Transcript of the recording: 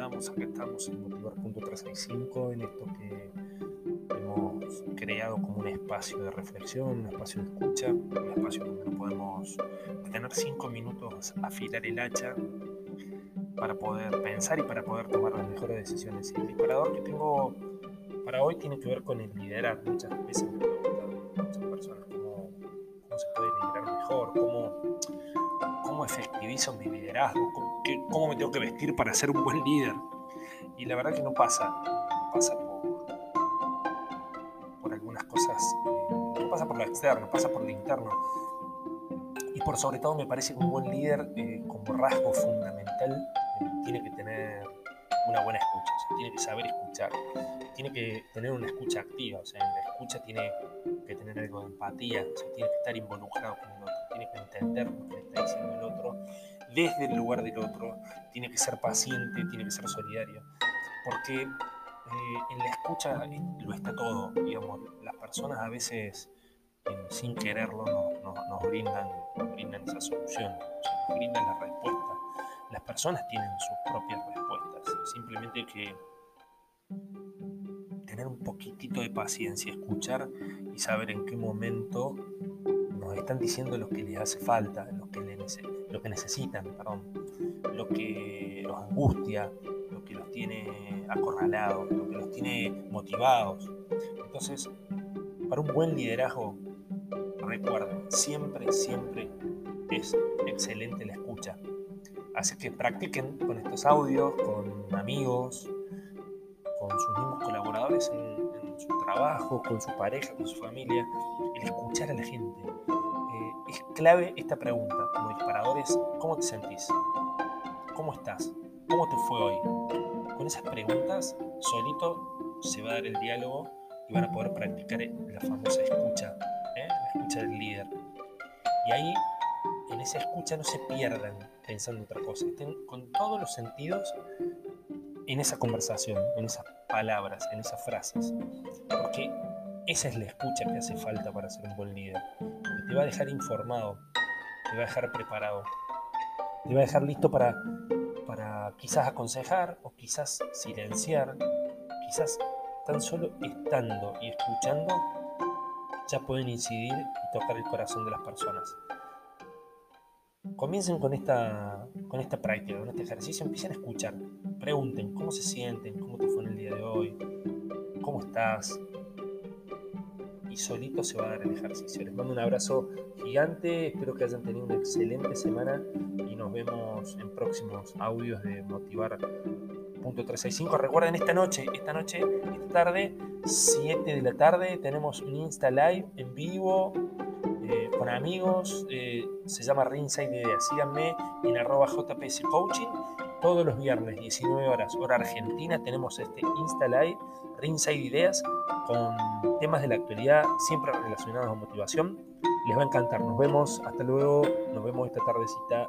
Estamos? Acá estamos en Motivar.365, en esto que hemos creado como un espacio de reflexión, un espacio de escucha, un espacio donde podemos tener cinco minutos afilar el hacha para poder pensar y para poder tomar las mejores decisiones. Y el disparador que tengo para hoy tiene que ver con el liderar. Muchas veces me preguntan muchas personas cómo, cómo se puede liderar mejor, cómo, cómo efectivizo mi liderazgo, cómo, cómo me tengo que vestir para ser un buen líder. Y la verdad que no pasa, no pasa por, algunas cosas, eh, no pasa por lo externo, pasa por lo interno. Y por sobre todo me parece que un buen líder eh, como rasgo fundamental eh, tiene que tener una buena escucha, tiene que saber escuchar, tiene que tener una escucha activa, o sea, en la escucha tiene que tener algo de empatía, tiene que estar involucrado con el otro, tiene que entender lo que le está diciendo el otro desde el lugar del otro, tiene que ser paciente, tiene que ser solidario, porque eh, en la escucha lo está todo, digamos, las personas a veces eh, sin quererlo nos, brindan, esa solución, nos brindan la respuesta. Las personas tienen sus propias respuestas, simplemente que tener un poquitito de paciencia, escuchar y saber en qué momento nos están diciendo lo que les hace falta, lo que, les, lo que necesitan, perdón, lo que los angustia, lo que los tiene acorralados, lo que los tiene motivados. Entonces, para un buen liderazgo, recuerden, siempre, siempre es excelente la escucha. Así que practiquen con estos audios, con amigos, con sus mismos colaboradores en, en, su trabajo, con su pareja, con su familia, el escuchar a la gente. Es clave esta pregunta, como disparadores, ¿cómo te sentís? ¿Cómo estás? ¿Cómo te fue hoy? Con esas preguntas, solito se va a dar el diálogo y van a poder practicar la famosa escucha, ¿eh? la escucha del líder. Y ahí, en esa escucha, no se pierdan pensando en otra cosa, estén con todos los sentidos en esa conversación, en esas palabras, en esas frases. Porque esa es la escucha que hace falta para ser un buen líder. Te va a dejar informado, te va a dejar preparado, te va a dejar listo para, para quizás aconsejar o quizás silenciar, quizás tan solo estando y escuchando ya pueden incidir y tocar el corazón de las personas. Comiencen con esta, con esta práctica, con este ejercicio, empiecen a escuchar. Pregunten cómo se sienten, cómo te fue en el día de hoy, cómo estás. Y solito se va a dar el ejercicio. Les mando un abrazo gigante, espero que hayan tenido una excelente semana y nos vemos en próximos audios de Motivar.365. Recuerden esta noche, esta noche, esta tarde, 7 de la tarde, tenemos un Insta Live en vivo eh, con amigos, eh, se llama Ringside Ideas. Síganme en arroba JPS Coaching. Todos los viernes, 19 horas, hora argentina, tenemos este Insta Live, Ringside Ideas, con temas de la actualidad, siempre relacionados a motivación. Les va a encantar. Nos vemos, hasta luego, nos vemos esta tardecita.